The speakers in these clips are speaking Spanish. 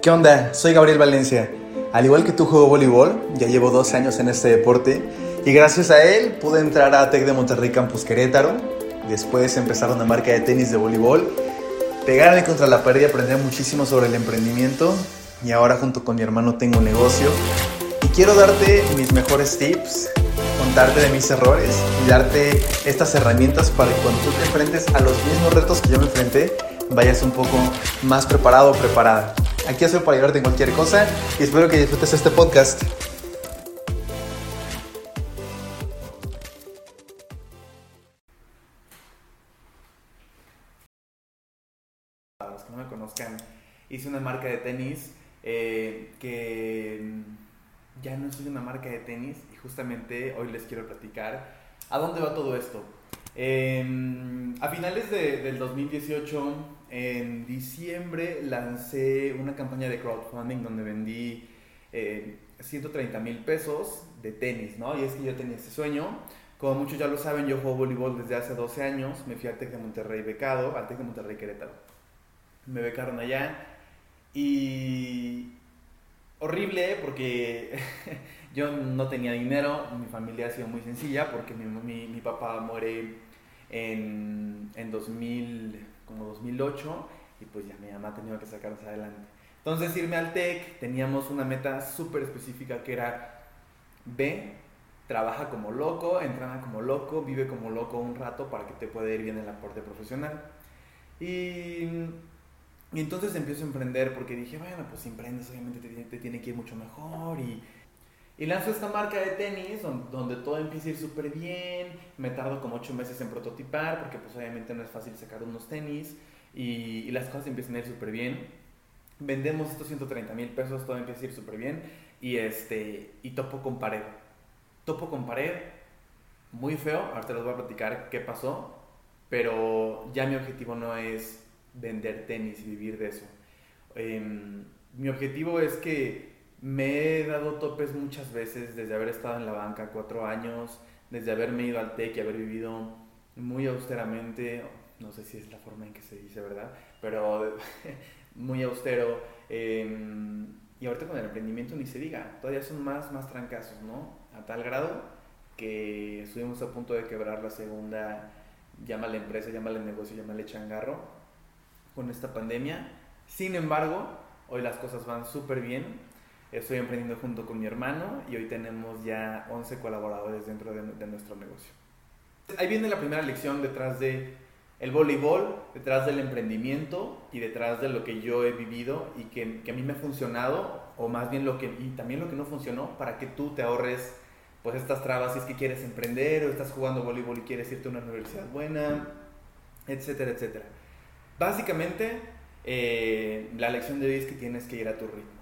¿Qué onda? Soy Gabriel Valencia. Al igual que tú juego voleibol, ya llevo dos años en este deporte y gracias a él pude entrar a TEC de Monterrey Campus Querétaro, después empezar una marca de tenis de voleibol, pegarme contra la pared y aprender muchísimo sobre el emprendimiento y ahora junto con mi hermano tengo un negocio y quiero darte mis mejores tips, contarte de mis errores y darte estas herramientas para que cuando tú te enfrentes a los mismos retos que yo me enfrenté, vayas un poco más preparado o preparada. Aquí estoy para ayudarte en cualquier cosa y espero que disfrutes este podcast. Para los que no me conozcan, hice una marca de tenis eh, que mm, ya no soy una marca de tenis y justamente hoy les quiero platicar a dónde va todo esto. Eh, a finales de, del 2018 en diciembre lancé una campaña de crowdfunding donde vendí 130 eh, mil pesos de tenis, ¿no? Y es que yo tenía ese sueño. Como muchos ya lo saben, yo juego voleibol desde hace 12 años. Me fui al TEC de Monterrey becado, al TEC de Monterrey Querétaro. Me becaron allá y horrible porque yo no tenía dinero, mi familia ha sido muy sencilla porque mi, papá muere en 2000 como 2008 y pues ya mi mamá tenido que sacarnos adelante. Entonces irme al TEC, teníamos una meta súper específica que era B, trabaja como loco, entrena como loco, vive como loco un rato para que te pueda ir bien en el aporte profesional. Y, y, entonces empiezo a emprender porque dije, bueno, pues si emprendes obviamente te, te tiene que ir mucho mejor y y lanzo esta marca de tenis donde, todo empieza a ir súper bien. Me tardo como 8 meses en prototipar porque pues obviamente no es fácil sacar unos tenis. Y, las cosas empiezan a ir súper bien. Vendemos estos 130 mil pesos, todo empieza a ir súper bien. Y, este, y topo con pared. Topo con pared, muy feo. Ahorita les voy a platicar qué pasó. Pero ya mi objetivo no es vender tenis y vivir de eso. Em, mi objetivo es que me he dado topes muchas veces desde haber estado en la banca cuatro años, desde haberme ido al TEC y haber vivido muy austeramente, no sé si es la forma en que se dice, ¿verdad? Pero muy austero. Em, y ahorita con el emprendimiento ni se diga, todavía son más, más trancazos, ¿no? A tal grado que estuvimos a punto de quebrar la segunda, llámale empresa, llámale negocio, llámale changarro, con esta pandemia. Sin embargo, hoy las cosas van súper bien Estoy emprendiendo junto con mi hermano y hoy tenemos ya 11 colaboradores dentro de, nuestro negocio. Ahí viene la primera lección detrás de el voleibol, detrás del emprendimiento y detrás de lo que yo he vivido y que, que, a mí me ha funcionado, o más bien lo que, y también lo que no funcionó, para que tú te ahorres pues estas trabas si es que quieres emprender o estás jugando voleibol y quieres irte a una universidad buena, etcétera, etcétera. Básicamente, eh, la lección de hoy es que tienes que ir a tu ritmo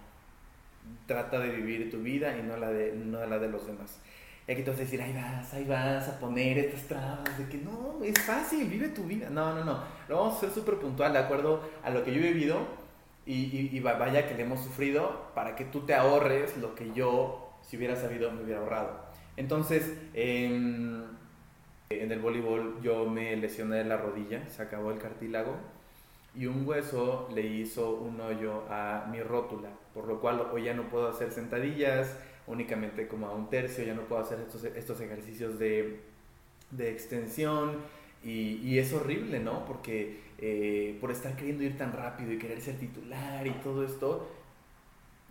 trata de vivir tu vida y no la de, no la de los demás. Y aquí te vas a decir, ahí vas, ahí vas a poner estas trabas de que no, es fácil, vive tu vida. No, no, no. Lo vamos a ser súper puntual de acuerdo a lo que yo he vivido y, y, vaya que le hemos sufrido para que tú te ahorres lo que yo, si hubiera sabido, me hubiera ahorrado. Entonces, en el voleibol yo me lesioné la rodilla, se acabó el cartílago y un hueso le hizo un hoyo a mi rótula, por lo cual hoy ya no puedo hacer sentadillas, únicamente como a un tercio, ya no puedo hacer estos, estos ejercicios de, de extensión y, es horrible, ¿no? Porque eh, por estar queriendo ir tan rápido y querer ser titular y todo esto,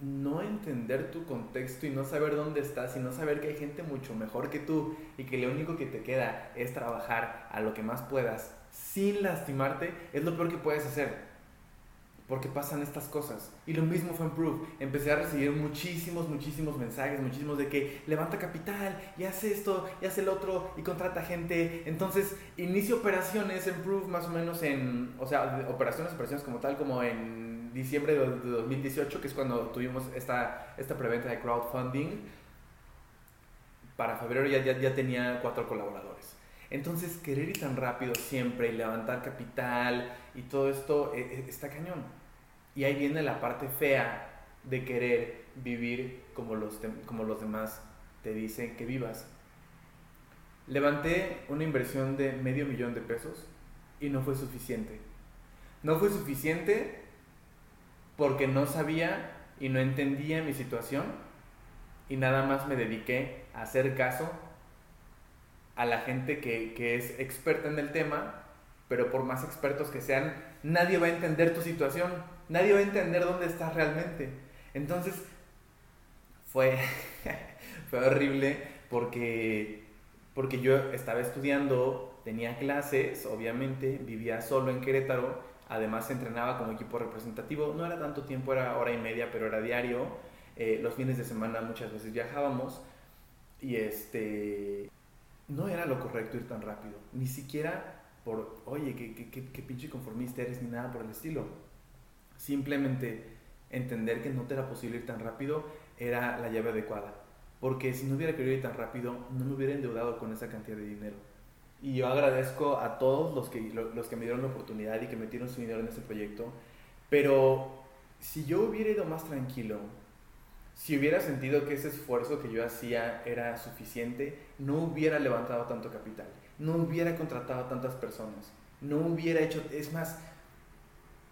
no entender tu contexto y no saber dónde estás y no saber que hay gente mucho mejor que tú y que lo único que te queda es trabajar a lo que más puedas sin lastimarte, es lo peor que puedes hacer. Porque pasan estas cosas. Y lo mismo fue en Proof. Empecé a recibir muchísimos, muchísimos mensajes, muchísimos de que levanta capital, y hace esto, y hace el otro, y contrata gente. Entonces, inicio operaciones en Proof más o menos en, o sea, operaciones, operaciones como tal, como en diciembre de 2018, que es cuando tuvimos esta, esta preventa de crowdfunding. Para febrero ya, ya, ya tenía cuatro colaboradores. Entonces, querer ir tan rápido siempre y levantar capital y todo esto eh, eh, está cañón. Y ahí viene la parte fea de querer vivir como los, como los demás te dicen que vivas. Levanté una inversión de medio millón de pesos y no fue suficiente. No fue suficiente porque no sabía y no entendía mi situación y nada más me dediqué a hacer caso a la gente que, que es experta en el tema, pero por más expertos que sean, nadie va a entender tu situación, nadie va a entender dónde estás realmente. Entonces, fue, fue horrible porque, porque yo estaba estudiando, tenía clases, obviamente, vivía solo en Querétaro, además entrenaba como equipo representativo, no era tanto tiempo, era hora y media, pero era diario, eh, los fines de semana muchas veces viajábamos y este, no era lo correcto ir tan rápido, ni siquiera por, oye, qué, qué, qué pinche conformista eres, ni nada por el estilo. Simplemente entender que no te era posible ir tan rápido era la llave adecuada. Porque si no hubiera querido ir tan rápido, no me hubiera endeudado con esa cantidad de dinero. Y yo agradezco a todos los que, los que me dieron la oportunidad y que metieron su dinero en ese proyecto. Pero si yo hubiera ido más tranquilo, si hubiera sentido que ese esfuerzo que yo hacía era suficiente, no hubiera levantado tanto capital, no hubiera contratado a tantas personas, no hubiera hecho, es más,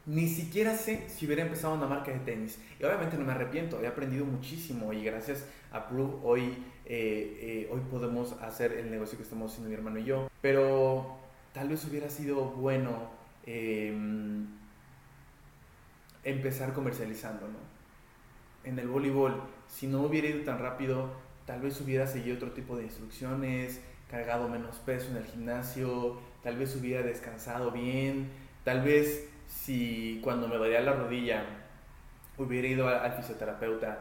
ni siquiera sé si hubiera empezado una marca de tenis. Y obviamente no me arrepiento, he aprendido muchísimo y gracias a Proof hoy, eh, eh, hoy podemos hacer el negocio que estamos haciendo mi hermano y yo. Pero tal vez hubiera sido bueno em, empezar comercializando, ¿no? En el voleibol, si no hubiera ido tan rápido, tal vez hubiera seguido otro tipo de instrucciones, cargado menos peso en el gimnasio, tal vez hubiera descansado bien, tal vez si cuando me dolía la rodilla hubiera ido al, fisioterapeuta,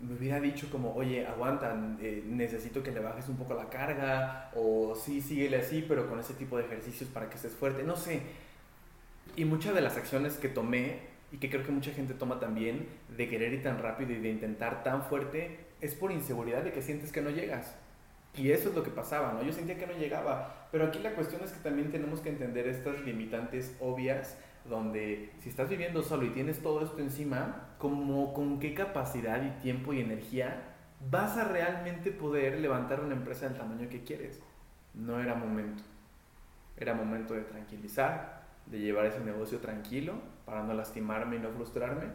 me hubiera dicho como, oye, aguanta, eh, necesito que le bajes un poco la carga, o sí, síguele así, pero con ese tipo de ejercicios para que estés fuerte, no sé. Y muchas de las acciones que tomé, y que creo que mucha gente toma también, de querer ir tan rápido y de intentar tan fuerte, es por inseguridad de que sientes que no llegas. Y eso es lo que pasaba, ¿no? Yo sentía que no llegaba. Pero aquí la cuestión es que también tenemos que entender estas limitantes obvias donde si estás viviendo solo y tienes todo esto encima, como con qué capacidad y tiempo y energía vas a realmente poder levantar una empresa del tamaño que quieres. No era momento. Era momento de tranquilizar, de llevar ese negocio tranquilo para no lastimarme y no frustrarme.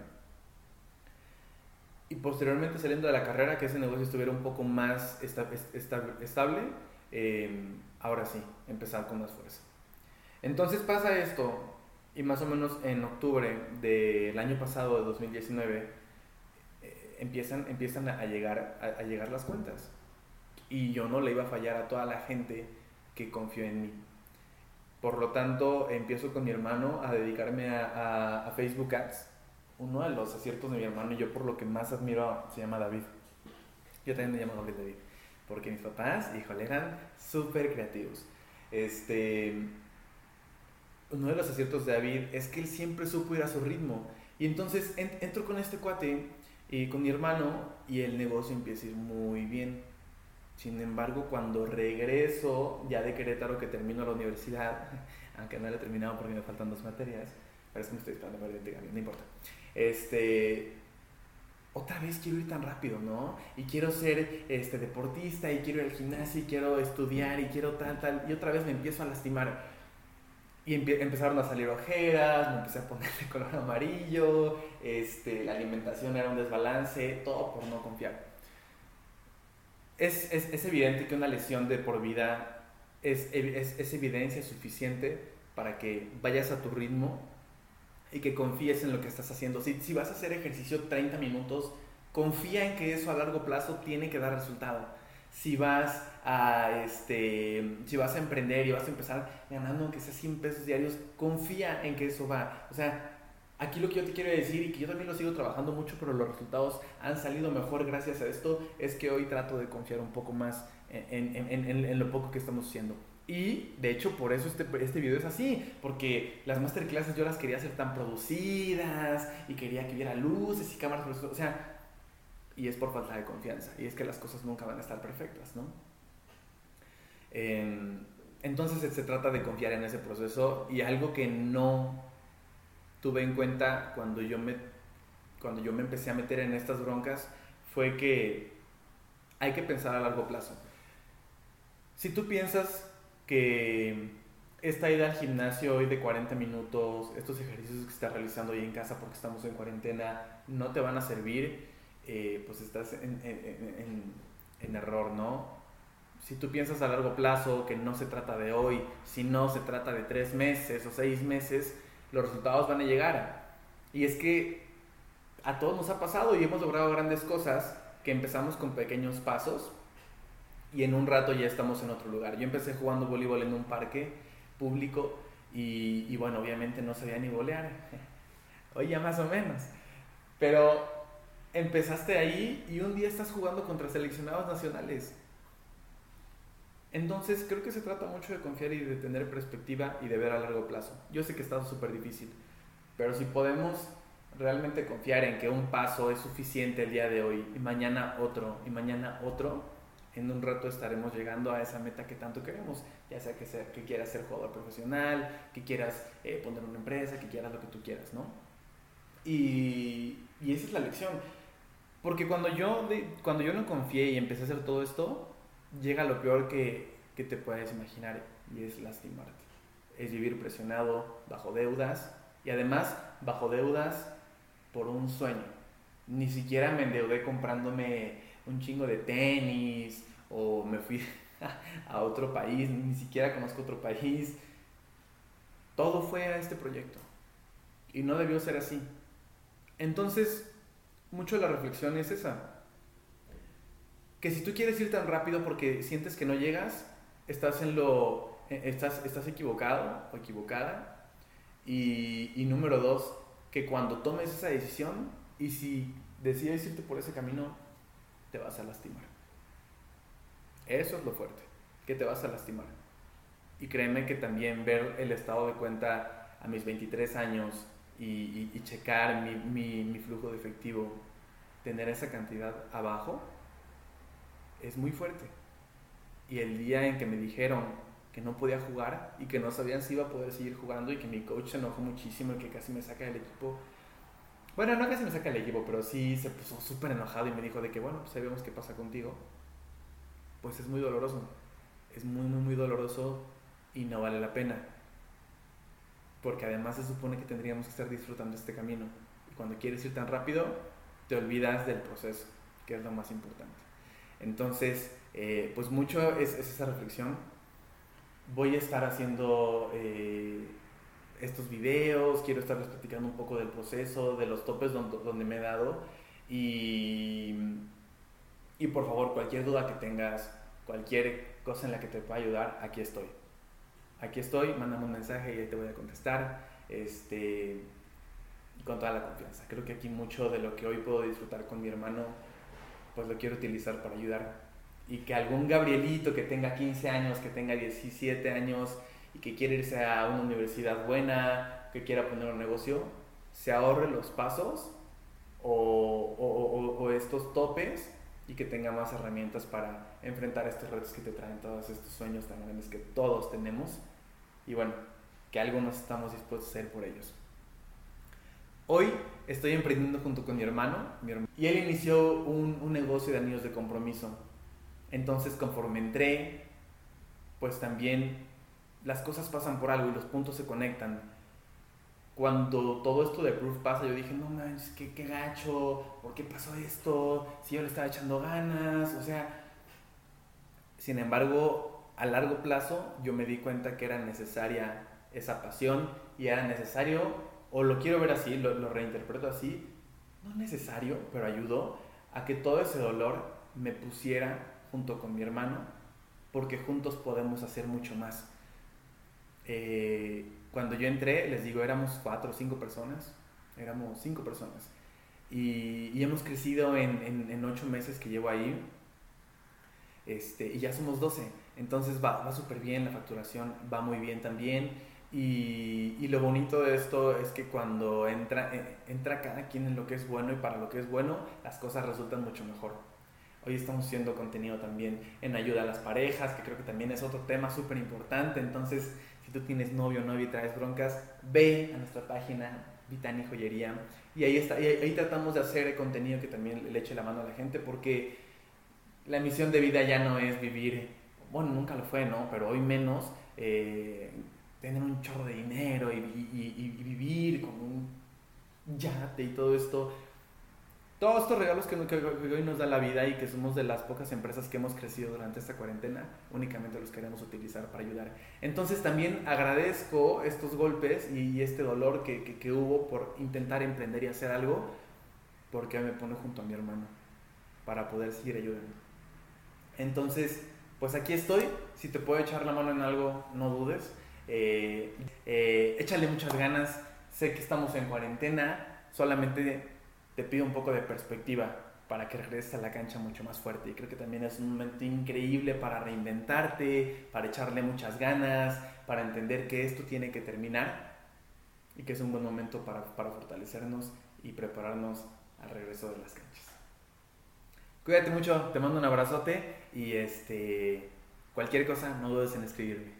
Y posteriormente saliendo de la carrera, que ese negocio estuviera un poco más estable, eh, ahora sí, empezar con más fuerza. Entonces pasa esto, y más o menos en octubre del año pasado, de 2019, eh, empiezan, empiezan a, llegar, a, llegar las cuentas. Y yo no le iba a fallar a toda la gente que confió en mí. Por lo tanto, empiezo con mi hermano a dedicarme a, Facebook Ads. Uno de los aciertos de mi hermano y yo por lo que más admiro se llama David. Yo también me llamo David, porque mis papás, híjole, eran súper creativos. Este, uno de los aciertos de David es que él siempre supo ir a su ritmo. Y entonces entro con este cuate y con mi hermano y el negocio empieza a ir muy bien. Sin embargo, cuando regreso ya de Querétaro, que termino la universidad, aunque no la he terminado porque me faltan dos materias, parece que me estoy esperando para el no importa. Este, otra vez quiero ir tan rápido, ¿no? Y quiero ser este, deportista, y quiero ir al gimnasio, y quiero estudiar, y quiero tal, tal, y otra vez me empiezo a lastimar y empezaron a salir ojeras, me empecé a poner de color amarillo, este, la alimentación era un desbalance, todo por no confiar. Es, es, evidente que una lesión de por vida es, es, evidencia suficiente para que vayas a tu ritmo y que confíes en lo que estás haciendo. Si, si vas a hacer ejercicio 30 minutos, confía en que eso a largo plazo tiene que dar resultado. Si vas a, este, si vas a emprender y vas a empezar ganando aunque sea 100 pesos diarios, confía en que eso va. O sea, aquí lo que yo te quiero decir y que yo también lo sigo trabajando mucho, pero los resultados han salido mejor gracias a esto, es que hoy trato de confiar un poco más en, lo poco que estamos haciendo. Y de hecho por eso este, este video es así, porque las masterclasses yo las quería hacer tan producidas y quería que hubiera luces y cámaras, o sea, y es por falta de confianza, y es que las cosas nunca van a estar perfectas, ¿no? entonces se trata de confiar en ese proceso y algo que no tuve en cuenta cuando yo me, cuando yo me empecé a meter en estas broncas fue que hay que pensar a largo plazo. Si tú piensas que esta ida al gimnasio hoy de 40 minutos, estos ejercicios que estás realizando hoy en casa porque estamos en cuarentena, no te van a servir, eh, pues estás en, en, en, error, ¿no? Si tú piensas a largo plazo que no se trata de hoy, si no se trata de tres meses o seis meses, los resultados van a llegar. Y es que a todos nos ha pasado y hemos logrado grandes cosas que empezamos con pequeños pasos y en un rato ya estamos en otro lugar. Yo empecé jugando voleibol en un parque público y, bueno, obviamente no sabía ni volear. Hoy ya más o menos. Pero empezaste ahí y un día estás jugando contra seleccionados nacionales. Entonces creo que se trata mucho de confiar y de tener perspectiva y de ver a largo plazo. Yo sé que está súper difícil, pero si podemos realmente confiar en que un paso es suficiente el día de hoy y mañana otro y mañana otro, en un rato estaremos llegando a esa meta que tanto queremos, ya sea que, quieras ser jugador profesional, que quieras eh, poner una empresa, que quieras lo que tú quieras, ¿no? Y, y esa es la lección. Porque cuando yo, cuando yo no confié y empecé a hacer todo esto, llega lo peor que, que te puedes imaginar y es lastimarte. Es vivir presionado, bajo deudas y además bajo deudas por un sueño. Ni siquiera me endeudé comprándome un chingo de tenis o me fui a otro país, ni siquiera conozco otro país. Todo fue a este proyecto y no debió ser así. Entonces, mucho de la reflexión es esa. Que si tú quieres ir tan rápido porque sientes que no llegas, estás en lo estás, estás equivocado o equivocada. Y, y número dos, que cuando tomes esa decisión y si decides irte por ese camino, te vas a lastimar. Eso es lo fuerte, que te vas a lastimar. Y créeme que también ver el estado de cuenta a mis 23 años y, y, checar mi, mi, flujo de efectivo, tener esa cantidad abajo, es muy fuerte. Y el día en que me dijeron que no podía jugar y que no sabían si iba a poder seguir jugando y que mi coach se enojó muchísimo y que casi me saca del equipo. Bueno, no casi me saca del equipo, pero sí se puso súper enojado y me dijo de que, bueno, pues sabemos qué pasa contigo. Pues es muy doloroso. Es muy, muy, muy doloroso y no vale la pena. Porque además se supone que tendríamos que estar disfrutando este camino. Y cuando quieres ir tan rápido, te olvidas del proceso, que es lo más importante. Entonces, eh, pues mucho es, es esa reflexión voy a estar haciendo eh, estos videos, quiero estarles platicando un poco del proceso, de los topes donde, donde me he dado y, y por favor cualquier duda que tengas, cualquier cosa en la que te pueda ayudar, aquí estoy. Aquí estoy, mándame un mensaje y ahí te voy a contestar este, con toda la confianza. Creo que aquí mucho de lo que hoy puedo disfrutar con mi hermano, pues lo quiero utilizar para ayudar y que algún Gabrielito que tenga 15 años, que tenga 17 años y que quiere irse a una universidad buena, que quiera poner un negocio, se ahorre los pasos o, o, o, estos topes y que tenga más herramientas para enfrentar estos retos que te traen todos estos sueños tan grandes que todos tenemos y bueno, que algo nos estamos dispuestos a hacer por ellos. Hoy estoy emprendiendo junto con mi hermano, y él inició un, un negocio de anillos de compromiso entonces conforme entré, pues también las cosas pasan por algo y los puntos se conectan. Cuando todo esto de Proof pasa, yo dije, no manches, qué, qué gacho, ¿por qué pasó esto? Si yo le estaba echando ganas, o sea... Sin embargo, a largo plazo yo me di cuenta que era necesaria esa pasión y era necesario, o lo quiero ver así, lo, lo reinterpreto así, no necesario, pero ayudó a que todo ese dolor me pusiera junto con mi hermano, porque juntos podemos hacer mucho más. Eh, cuando yo entré, les digo, éramos cuatro o cinco personas, éramos cinco personas, y, y hemos crecido en, en, en, ocho meses que llevo ahí, este, y ya somos doce, entonces va, va súper bien, la facturación va muy bien también, y, y, lo bonito de esto es que cuando entra, eh, entra cada quien en lo que es bueno y para lo que es bueno, las cosas resultan mucho mejor. Hoy estamos haciendo contenido también en ayuda a las parejas, que creo que también es otro tema súper importante. Entonces, si tú tienes novio o novia y traes broncas, ve a nuestra página Vitani Joyería y ahí, está, y ahí tratamos de hacer contenido que también le eche la mano a la gente porque la misión de vida ya no es vivir, bueno, nunca lo fue, ¿no? Pero hoy menos, eh, tener un chorro de dinero y, y vivir con un yate y todo esto todos estos regalos que, hoy nos da la vida y que somos de las pocas empresas que hemos crecido durante esta cuarentena, únicamente los queremos utilizar para ayudar. Entonces también agradezco estos golpes y, este dolor que, que, hubo por intentar emprender y hacer algo, porque me pone junto a mi hermano para poder seguir ayudando. Entonces, pues aquí estoy, si te puedo echar la mano en algo, no dudes. Eh, eh, échale muchas ganas, sé que estamos en cuarentena, solamente te pido un poco de perspectiva para que regreses a la cancha mucho más fuerte. Y creo que también es un momento increíble para reinventarte, para echarle muchas ganas, para entender que esto tiene que terminar y que es un buen momento para, para fortalecernos y prepararnos al regreso de las canchas. Cuídate mucho, te mando un abrazote y este, cualquier cosa no dudes en escribirme.